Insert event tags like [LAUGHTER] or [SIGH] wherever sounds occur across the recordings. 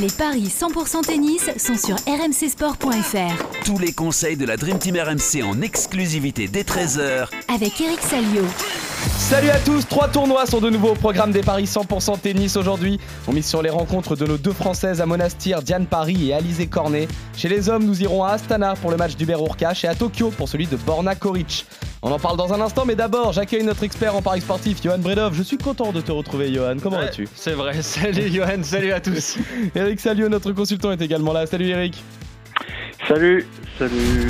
Les paris 100% tennis sont sur rmcsport.fr. Tous les conseils de la Dream Team RMC en exclusivité dès 13h Avec Eric Salio. Salut à tous, trois tournois sont de nouveau au programme des paris 100% tennis aujourd'hui. On mise sur les rencontres de nos deux françaises à Monastir, Diane Paris et Alizé Cornet. Chez les hommes, nous irons à Astana pour le match d'Hubert Urkash et à Tokyo pour celui de Borna Koric. On en parle dans un instant, mais d'abord, j'accueille notre expert en paris sportif, Johan Bredov. Je suis content de te retrouver, Johan. Comment vas-tu? C'est vrai. [LAUGHS] Salut, Johan. Salut à tous. [LAUGHS] Eric Salio, notre consultant, est également là. Salut, Eric. Salut, salut.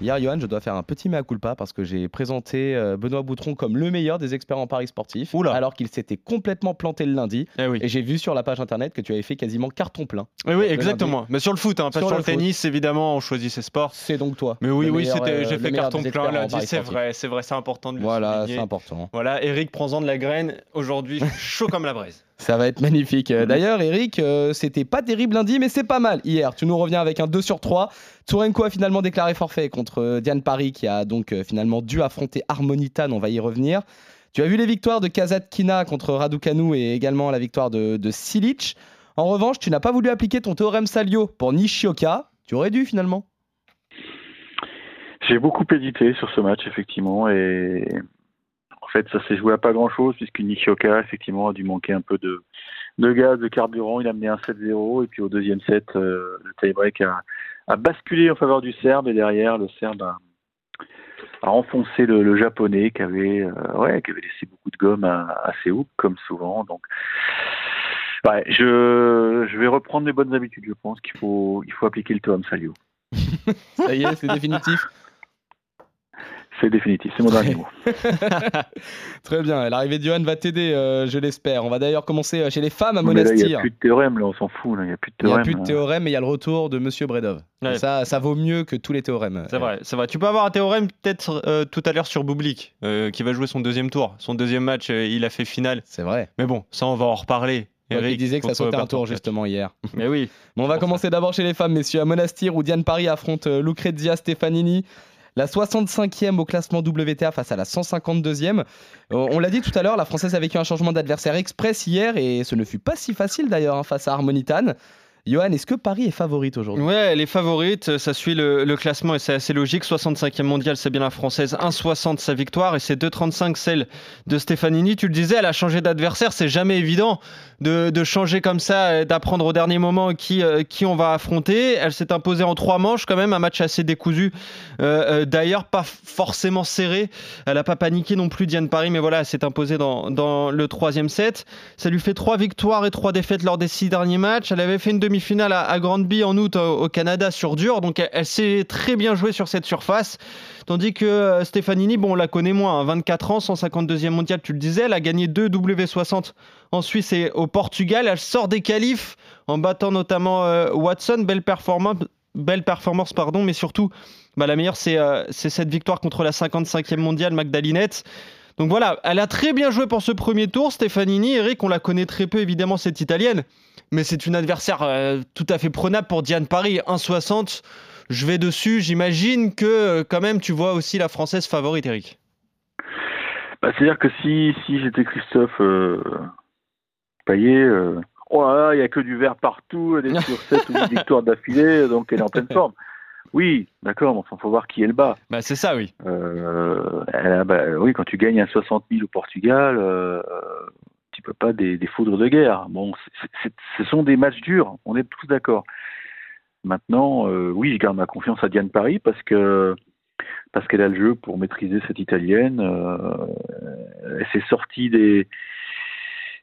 Hier, Johan, je dois faire un petit mea culpa parce que j'ai présenté euh, Benoît Boutron comme le meilleur des experts en paris sportifs, Oula. alors qu'il s'était complètement planté le lundi. Eh oui. Et j'ai vu sur la page internet que tu avais fait quasiment carton plein. Oui, oui, exactement. Mais sur le foot, hein, pas Sur sur, le le tennis, évidemment, on choisit ses sports. C'est donc toi. Mais oui, oui, euh, j'ai fait carton plein lundi, c'est vrai, c'est vrai, c'est important de le Voilà, c'est important. Voilà, Eric, prends-en de la graine. Aujourd'hui, [LAUGHS] chaud comme la braise. Ça va être magnifique. Euh, D'ailleurs, Eric, euh, c'était pas terrible lundi, mais c'est pas mal hier. Tu nous reviens avec un 2 sur 3. Tourenko a finalement déclaré forfait contre euh, Diane Paris, qui a donc euh, finalement dû affronter Harmonitan. On va y revenir. Tu as vu les victoires de Kazatkina contre Raducanu et également la victoire de, de Silic. En revanche, tu n'as pas voulu appliquer ton théorème Salio pour Nishioka. Tu aurais dû finalement. J'ai beaucoup hésité sur ce match, effectivement, et fait, ça s'est joué à pas grand-chose, puisque Nishioka, effectivement, a dû manquer un peu de, gaz, de carburant. Il a mené un 7-0, et puis au deuxième set, euh, le tie-break a, basculé en faveur du Serbe, et derrière, le Serbe a, enfoncé le, Japonais, qui avait, euh, ouais, qui avait laissé beaucoup de gomme à, à Séoul, comme souvent. Donc, je, vais reprendre mes bonnes habitudes. Je pense qu'il faut, il faut appliquer le théorème Salio. Ça y est, c'est définitif. C'est définitif, c'est mon dernier mot. [LAUGHS] Très bien. L'arrivée de Johan va t'aider, euh, je l'espère. On va d'ailleurs commencer euh, chez les femmes à là, il n'y Monastir. a plus de théorème, là, on s'en fout. Il n'y a plus de Il n'y théorème. a plus de là. théorème, mais il y a le retour de Monsieur Bredov. Ouais. Ça, ça vaut mieux que tous les théorèmes. C'est vrai, c'est vrai. Tu peux avoir un théorème peut-être euh, tout à l'heure sur Bublik, euh, qui va jouer son deuxième tour. Son deuxième match, euh, il a fait finale. C'est vrai. Mais bon, ça, on va en reparler. Donc, il disait que ça sautait un tour justement hier. [LAUGHS] Mais oui. Bon, on va commencer d'abord chez les femmes, messieurs, à Monastir où Diane Paris affronte Lucrezia Stefanini. La 65e au classement WTA face à la 152e. Euh, on l'a dit tout à l'heure, la Française a vécu un changement d'adversaire express hier et ce ne fut pas si facile d'ailleurs hein, face à Harmonitan. Johan, est-ce que Paris est favorite aujourd'hui? Ouais, elle est favorite, ça suit le, classement et c'est assez logique. 65e mondial, c'est bien la française. 1,60 sa victoire et c'est 2,35 celle de Stefanini. Tu le disais, elle a changé d'adversaire, c'est jamais évident de, changer comme ça, euh, d'apprendre au dernier moment qui, euh, qui on va affronter. Elle s'est imposée en trois manches quand même, un match assez décousu. Euh, euh, D'ailleurs, pas forcément serré. Elle n'a pas paniqué non plus, Diane Paris, mais voilà, elle s'est imposée dans, le troisième set. Ça lui fait trois victoires et trois défaites lors des six derniers matchs. Elle avait fait une demi-finale à, à Granby en août au, au Canada sur dur, donc elle, elle s'est très bien jouée sur cette surface. Tandis que euh, Stefanini, bon, on la connaît moins, hein, 24 ans, 152e mondial, tu le disais, elle a gagné deux W60 en Suisse et au Portugal. Elle sort des qualifs en battant notamment euh, Watson, belle performance, belle performance, pardon, mais surtout, bah, la meilleure, c'est euh, c'est cette victoire contre la 55e mondiale, Magdalinette. Donc voilà, elle a très bien joué pour ce premier tour. Stefanini, Eric, on la connaît très peu évidemment, cette italienne. Mais c'est une adversaire euh, tout à fait prenable pour Diane Paris. 1,60, je vais dessus. J'imagine que euh, quand même tu vois aussi la française favorite, Eric. Bah, C'est-à-dire que si, si j'étais Christophe euh, Payet, euh, oh là là, il n'y a que du vert partout, elle est [LAUGHS] sur 7 ou 8 victoires d'affilée, donc elle est en pleine forme. Oui, d'accord, mais enfin, faut voir qui elle bat. Bah c'est ça, oui. Euh, elle bah, oui, quand tu gagnes un 60 000 au Portugal, euh, tu peux pas des, des foudres de guerre. Bon, ce sont des matchs durs, on est tous d'accord. Maintenant, euh, oui, je garde ma confiance à Diane Paris parce que parce qu'elle a le jeu pour maîtriser cette italienne. Euh, elle s'est sortie des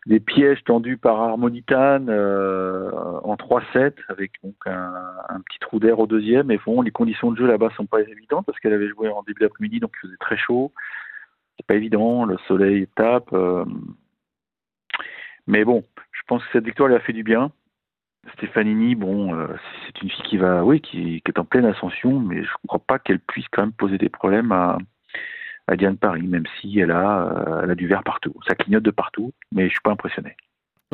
des pièges tendus par Harmonitan euh, en 3-7 avec un, petit trou d'air au deuxième. Et bon, les conditions de jeu là-bas sont pas évidentes parce qu'elle avait joué en début d'après-midi, donc il faisait très chaud. C'est pas évident, le soleil tape. euh, mais bon, je pense que cette victoire lui a fait du bien. Stefanini, bon, euh, c'est une fille qui va, oui, qui est en pleine ascension, mais je ne crois pas qu'elle puisse quand même poser des problèmes à, à Diane Paris, même si elle a, euh, elle a du vert partout. Ça clignote de partout, mais je suis pas impressionné.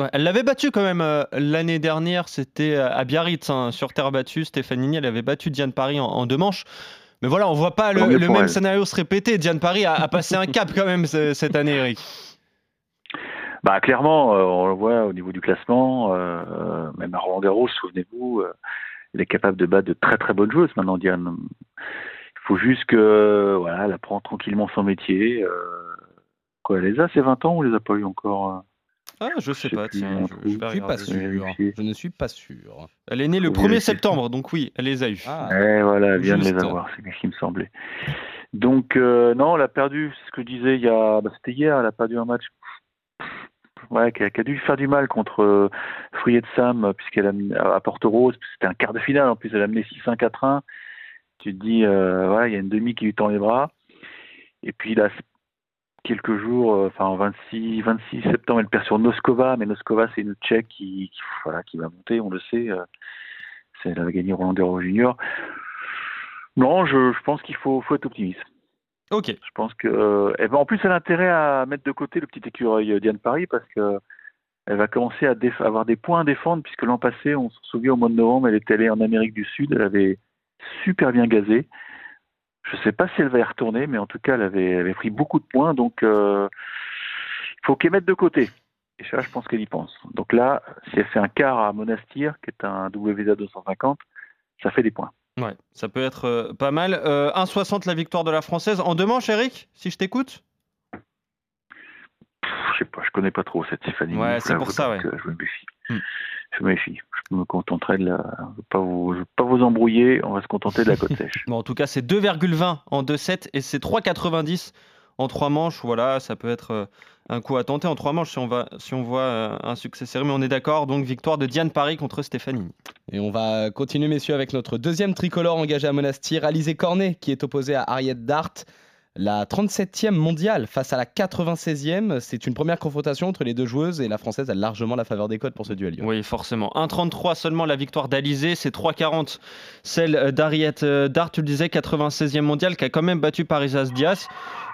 Ouais, elle l'avait battu quand même euh, l'année dernière, c'était euh, à Biarritz, hein, sur terre battue. Stefanini, elle avait battu Diane Paris en, en deux manches. Mais voilà, on voit pas le, même elle. scénario se répéter. Diane Paris a, a passé un cap quand même ce- cette année, Eric. Bah clairement, euh, on le voit au niveau du classement, euh, même à Roland Garros, souvenez-vous, euh, elle est capable de battre de très très bonnes joueuses maintenant, Diane. Il faut juste que voilà, elle apprend tranquillement son métier. euh, quoi, elle les a ces 20 ans ou elle les a pas eu encore euh? Ah, je sais sais pas, tiens, je, suis pas sûr. Je ne suis pas sûr. Elle est née le Faut 1er vérifier. septembre, donc oui, elle les a eu. Ah, Eh voilà, elle vient de les avoir, c'est bien ce qui me semblait. Donc euh, non, elle a perdu, c'est ce que je disais il y a, bah, c'était hier, elle a perdu un match, ouais, qui a, qui a dû faire du mal contre euh, de Sam, euh, puisqu'elle a à Porto Rose, c'était un quart de finale en plus, elle a mené 6-1 4-1. Tu te dis, euh, ouais, il y a une demi qui lui tend les bras. Et puis là, quelques jours, euh, enfin en 26, 26 septembre, elle perd sur Noskova, mais Noskova c'est une Tchèque qui, qui, voilà, qui va monter, on le sait. euh, c'est- elle avait gagné Roland Garros Junior. Non, je, je pense qu'il faut, faut être optimiste. Ok. Je pense que, euh, eh ben, en plus, elle a intérêt à mettre de côté le petit écureuil Diane Paris parce que elle va commencer à déf- avoir des points à défendre puisque l'an passé, on se souvient au mois de novembre, elle était allée en Amérique du Sud, elle avait super bien gazé. Je sais pas si elle va y retourner, mais en tout cas, elle avait, elle avait pris beaucoup de points, donc euh, il faut qu'elle mette de côté. Et ça, je pense qu'elle y pense. Donc là, si elle fait un quart à Monastir, qui est un WTA 250, ça fait des points. Ouais, ça peut être euh, pas mal. Euh, 1,60 la victoire de la française. En deux manches, Eric, si je t'écoute Je sais pas, je connais pas trop cette Stéphanie. Ouais, c'est pour ça, ouais. euh, Je me méfie. Hmm. Je me méfie. Je me contenterai de la. Je vais pas vous, je vais pas vous embrouiller. On va se contenter de la côte sèche. [LAUGHS] Bon, en tout cas, c'est 2,20 en 2-7 et c'est 3,90 en trois manches. Voilà, ça peut être euh, un coup à tenter en trois manches si on, va, si on voit euh, un succès serré. Mais on est d'accord, donc victoire de Diane Paris contre Stéphanie. Et on va continuer, messieurs, avec notre deuxième tricolore engagé à Monastir, Alizé Cornet, qui est opposé à Harriet Dart. La 37e mondiale face à la 96e, c'est une première confrontation entre les deux joueuses et la française a largement la faveur des codes pour ce duel. Oui, forcément. 1,33 seulement la victoire d'Alizé, c'est 3,40 celle d'Ariette euh, Dart, tu le disais, 96e mondiale, qui a quand même battu Parisas Diaz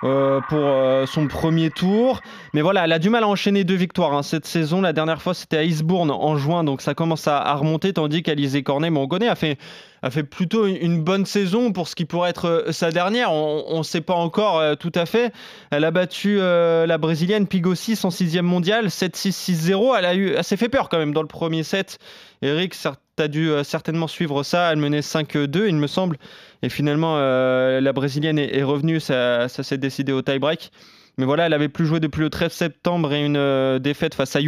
euh, pour euh, son premier tour. Mais voilà, elle a du mal à enchaîner deux victoires hein, cette saison. La dernière fois, c'était à Eastbourne en juin, donc ça commence à, remonter, tandis qu'Alizé Cornet, on connaît, a fait, a fait plutôt une, bonne saison pour ce qui pourrait être euh, sa dernière. On ne sait pas encore tout à fait. Elle a battu la brésilienne Pigossi, son sixième mondial, 7-6-6-0. Elle, a s'est fait peur quand même dans le premier set. Eric, tu dû euh, certainement suivre ça. Elle menait 5-2, il me semble. Et finalement, euh, la brésilienne est, revenue. Ça, s'est décidé au tie-break. Mais voilà, elle avait plus joué depuis le 13 septembre et une euh, défaite face à.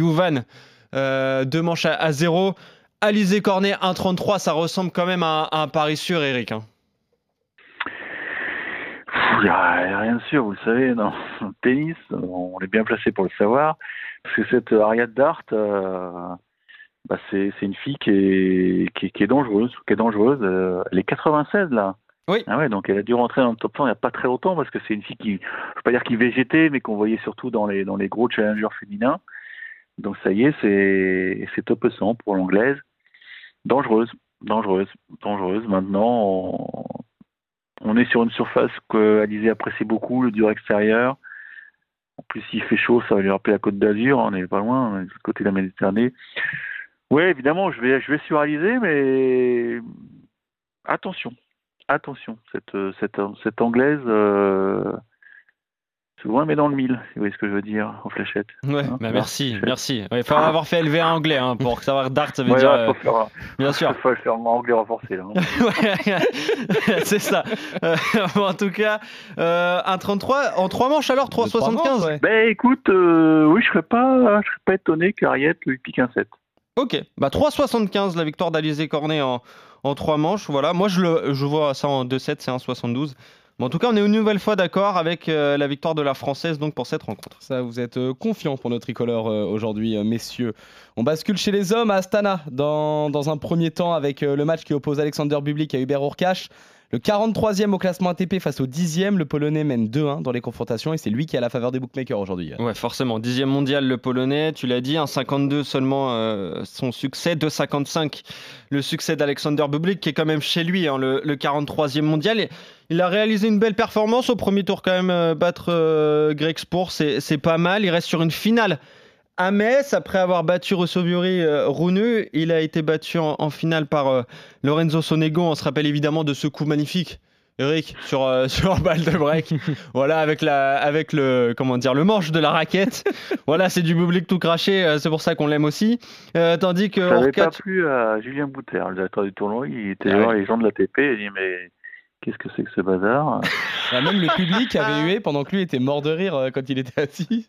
Euh, deux manches à, à zéro. Alizé Cornet 1-33, ça ressemble quand même à, un- pari sûr, Eric. hein. Rien de sûr, vous le savez, dans le tennis, on est bien placé pour le savoir. Parce que cette Ariadne Dart, bah c'est c'est une fille qui est, qui, est- qui est dangereuse. Qui est dangereuse. euh, elle est 96 là. Oui. Ah ouais, donc elle a dû rentrer dans le top 100 il n'y a pas très longtemps parce que c'est une fille qui, je ne veux pas dire qui végétait, mais qu'on voyait surtout dans les, dans les gros challengers féminins. Donc ça y est, c'est c'est top 100 pour l'anglaise. Dangereuse, dangereuse, dangereuse. Maintenant, on, on est sur une surface qu'Alizé apprécie beaucoup, le dur extérieur. En plus, s'il fait chaud, ça va lui rappeler la côte d'Azur. On n'est pas loin, on est de l'autre côté de la Méditerranée. Oui, évidemment, je vais, je vais sur Alizé, mais attention, attention. Cette, euh, cette, cette anglaise, euh, souvent, elle met dans le mille, si vous voyez ce que je veux dire, en fléchette. Ouais, Hein, bah merci, merci. Il faut avoir fait LV1 anglais hein, pour savoir Dart, ça veut Ouais, dire. là, euh, faut faire, bien sûr. [LAUGHS] faut faire en anglais renforcé, là. hein. [LAUGHS] Ouais, [LAUGHS] c'est ça. Euh, bon, en tout cas, euh, un 33 en 3 manches alors, De trois 3,75 manches, ouais. Ben écoute, euh, oui, je serais pas, je serais pas étonné qu'Ariette lui pique un 7. Ok, bah 3,75 la victoire d'Alizé Cornet en, en 3 manches. Voilà, moi je, le, je vois ça en 2-7, c'est 1,72. Bon, en tout cas, on est une nouvelle fois d'accord avec euh, la victoire de la Française donc pour cette rencontre. Ça, vous êtes euh, confiants pour notre tricolore euh, aujourd'hui, euh, messieurs. On bascule chez les hommes à Astana dans, dans un premier temps avec le match qui oppose Alexander Bublik à Hubert Urkash. Le 43e au classement ATP face au 10e, le Polonais mène 2-1 dans les confrontations et c'est lui qui a la faveur des bookmakers aujourd'hui. Ouais, forcément. Dixième mondial, le Polonais, tu l'as dit, 1,52 seulement euh, son succès, 2,55 le succès d'Alexander Bublik, qui est quand même chez lui, hein, le, le 43e mondial. Et il a réalisé une belle performance au premier tour, quand même, euh, battre euh, Greg c'est pas mal. Il reste sur une finale à Metz, après avoir battu Rossovuri euh, Rune, il a été battu en, en finale par euh, Lorenzo Sonego. On se rappelle évidemment de ce coup magnifique Eric, sur, euh, [LAUGHS] sur balle de break. [LAUGHS] voilà, avec, la, avec le, comment dire, le manche de la raquette. [LAUGHS] voilà, c'est du public tout craché, euh, c'est pour ça qu'on l'aime aussi. Euh, tandis que. Ça n'avait pas plu à Julien Bouter, le directeur du tournoi. Il était ah voir les gens de l'ATP et il dit Mais qu'est-ce que c'est que ce bazar? Bah, Même le public avait hué pendant que lui était mort de rire euh, quand il était assis.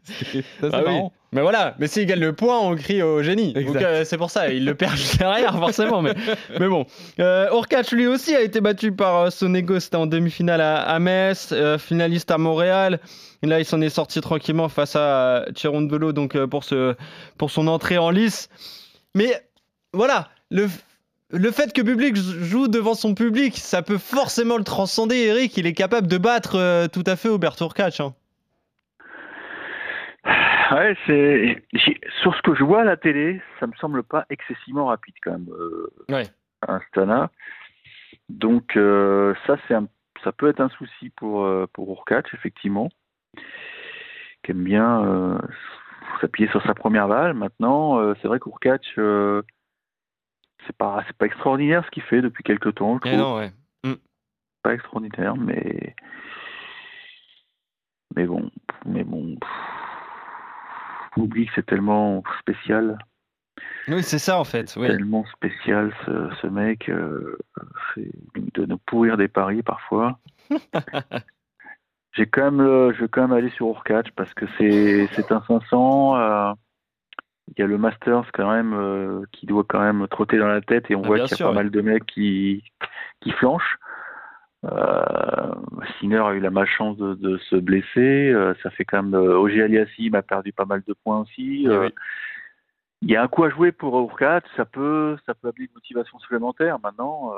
Ah marrant. Mais voilà, mais s'il gagne le point, on crie au génie. Euh, c'est pour ça, il le perd [LAUGHS] juste derrière, forcément. Mais, mais bon. Euh, lui aussi, a été battu par euh, Sonego. C'était en demi-finale à, Metz, finaliste à Montréal. Et là, il s'en est sorti tranquillement face à Cherondolo donc pour, ce, pour son entrée en lice. Mais voilà, le le fait que public joue devant son public, ça peut forcément le transcender. Eric, il est capable de battre euh, tout à fait Aubert Tourcatch. Hein. Ouais, c'est sur ce que je vois à la télé, ça me semble pas excessivement rapide quand même. Euh, ouais. Instana. Donc euh, ça, c'est ça peut être un souci pour pour Urkach, effectivement, qui aime bien s'appuyer sur sa première balle. Maintenant, c'est vrai qu'Urkach c'est pas c'est pas extraordinaire ce qu'il fait depuis quelques temps. Je non, ouais. Mm. Pas extraordinaire, mais mais bon, mais bon, oublie que c'est tellement spécial. Oui, c'est ça en fait. Oui. Tellement spécial ce, ce mec, euh, c'est de nous pourrir des paris parfois. [LAUGHS] J'ai quand même, je vais quand même aller sur Urkach parce que c'est c'est un 500. Euh, il y a le Masters quand même euh, qui doit quand même trotter dans la tête et on ah, voit qu'il y a pas mal de mecs qui, qui flanchent. Euh, Sinner a eu la malchance de, de se blesser. Euh, ça fait quand même. Euh, Ogier Aliassim a perdu pas mal de points aussi. Eh il y a un coup à jouer pour Urquhart. Ça peut, ça peut amener une motivation supplémentaire. Maintenant,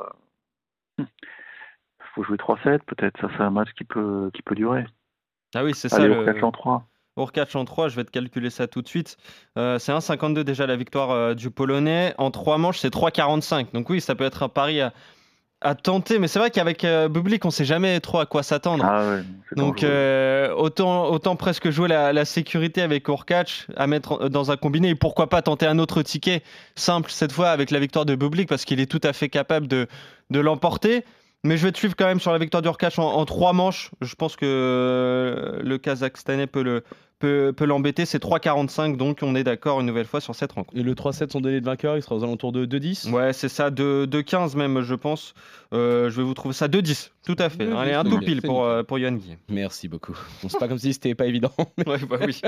il faut jouer 3-7 peut-être. Ça, c'est un match qui peut, qui peut durer. Ah oui, c'est ça. Le... en 3. Urkacz en 3, je vais te calculer ça tout de suite. Euh, c'est 1,52 déjà la victoire euh, du Polonais. En 3 manches, c'est 3,45. Donc oui, ça peut être un pari à, tenter. Mais c'est vrai qu'avec euh, Bublik, on ne sait jamais trop à quoi s'attendre. Ah Donc autant, autant presque jouer la, sécurité avec Urkacz, à mettre dans un combiné. Et pourquoi pas tenter un autre ticket simple cette fois avec la victoire de Bublik parce qu'il est tout à fait capable de, de l'emporter. Mais je vais te suivre quand même sur la victoire d'Urkacz en, en trois manches. Je pense que le Kazakhstanais peut le, peut, l'embêter. C'est 3,45, donc on est d'accord une nouvelle fois sur cette rencontre. Et le 3-7, son délai de vainqueur, il sera aux alentours de 2-10 Ouais, c'est ça, de, 15 même, je pense. Euh, je vais vous trouver ça 2-10, tout à fait. Allez, un tout pile pour, euh, pour Guy. Merci beaucoup. Bon, c'est pas comme si c'était pas évident. [LAUGHS] ouais, bah oui.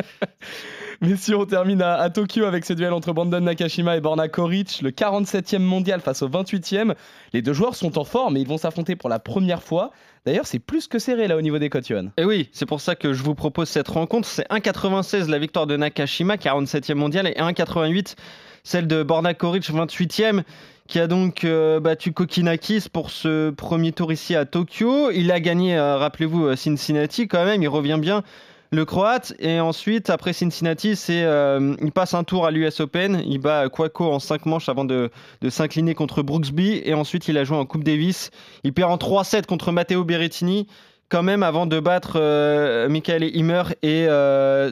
[LAUGHS] Mais si on termine à, Tokyo avec ce duel entre Brandon Nakashima et Borna Koric, le 47e mondial face au 28e, les deux joueurs sont en forme et ils vont s'affronter pour la première fois. D'ailleurs, c'est plus que serré là au niveau des cotes, Et oui, c'est pour ça que je vous propose cette rencontre. C'est 1,96 la victoire de Nakashima, 47e mondial, et 1,88 celle de Borna Koric, 28e qui a donc euh, battu Kokinakis pour ce premier tour ici à Tokyo. Il a gagné, euh, rappelez-vous, euh, Cincinnati quand même, il revient bien le Croate. Et ensuite, après Cincinnati, c'est, il passe un tour à l'US Open. Il bat Quaco en 5 manches avant de, s'incliner contre Brooksby. Et ensuite, il a joué en Coupe Davis. Il perd en 3-7 contre Matteo Berrettini, quand même, avant de battre Michael Himmer et euh.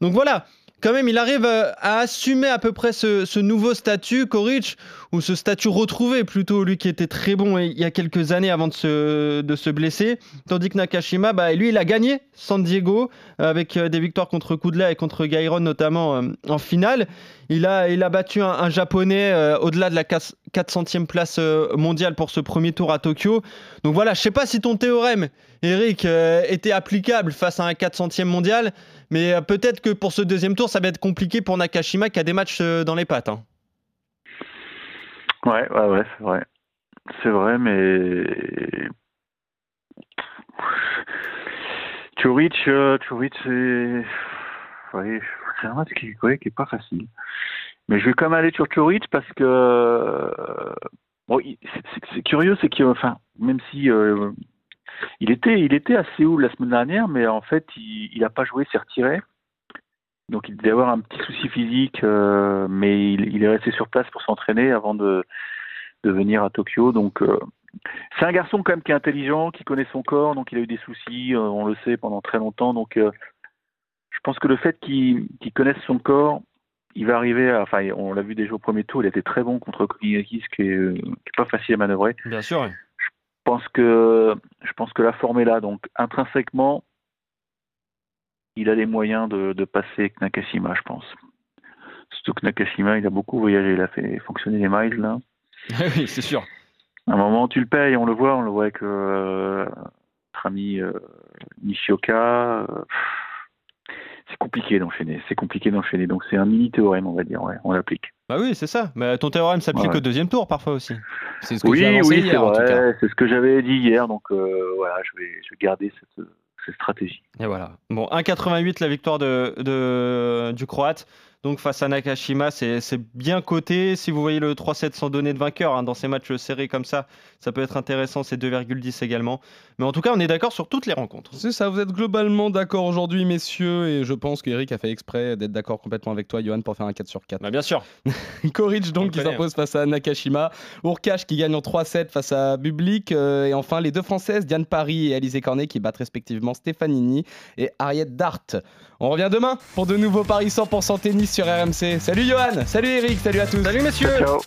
Donc voilà, quand même, il arrive euh, à assumer à peu près ce, nouveau statut, Koric, ou ce statut retrouvé plutôt, lui qui était très bon il y a quelques années avant de se, blesser. Tandis que Nakashima, bah, lui, il a gagné San Diego avec euh, des victoires contre Kudla et contre Gairon notamment euh, en finale. Il a, battu un, japonais au-delà de la 400e place mondiale pour ce premier tour à Tokyo. Donc voilà, je sais pas si ton théorème, Eric, était applicable face à un 400e mondial. Mais euh, peut-être que pour ce deuxième tour, ça va être compliqué pour Nakashima qui a des matchs euh, dans les pattes. Hein. Ouais, ouais, ouais, c'est vrai. C'est vrai, mais. Turic, euh, c'est. c'est un match qui, ouais, qui est pas facile. Mais je vais quand même aller sur Turic parce que. Bon, c'est curieux, c'est que, enfin, même si il était, il était à Séoul la semaine dernière, mais en fait, il n'a pas joué, s'est retiré. Donc il devait avoir un petit souci physique, euh, mais il, est resté sur place pour s'entraîner avant de, de, venir à Tokyo. Donc euh, c'est un garçon quand même qui est intelligent, qui connaît son corps, donc il a eu des soucis, euh, on le sait, pendant très longtemps. Donc je pense que le fait qu'il connaisse son corps, il va arriver à, enfin on l'a vu déjà au premier tour, il était très bon contre Kokinakis, qui est, qui est pas facile à manœuvrer. Bien sûr pense que je pense que la forme est là. Donc intrinsèquement, il a les moyens de, de passer Nakashima, je pense. Surtout que Nakashima, il a beaucoup voyagé, il a fait fonctionner les miles là. [LAUGHS] oui, c'est sûr. À un moment, tu le payes, on le voit, on le voit avec euh, notre ami euh, Nishioka. c'est compliqué d'enchaîner, c'est compliqué d'enchaîner. Donc c'est un mini théorème, on va dire, ouais, on l'applique. Bah oui, c'est ça. Mais ton théorème s'applique Ouais. au deuxième tour parfois aussi. C'est ce que Oui, oui, c'est vrai, c'est ce que j'avais dit hier. Donc euh, voilà, je vais, je vais garder cette, stratégie. Et voilà. Bon, 1,88 la victoire de, de- du Croate. Donc face à Nakashima, c'est bien coté. Si vous voyez le 3-7 sans donner de vainqueur hein, dans ces matchs serrés comme ça, ça peut être intéressant. C'est 2,10 également. Mais en tout cas, on est d'accord sur toutes les rencontres. C'est ça, vous êtes globalement d'accord aujourd'hui, messieurs, et je pense qu'Eric a fait exprès d'être d'accord complètement avec toi, Johan, pour faire un 4 sur 4. Bah, bien sûr. [LAUGHS] Koric donc On qui s'impose face à Nakashima, Urkash qui gagne en 3-7 face à Bublik, euh, et enfin les deux Françaises, Diane Paris et Alizé Cornet qui battent respectivement Stefanini et Ariette Dart. On revient demain pour de nouveaux paris 100% tennis RMC. Salut Johan, salut Eric, salut à tous. Salut messieurs. Ciao.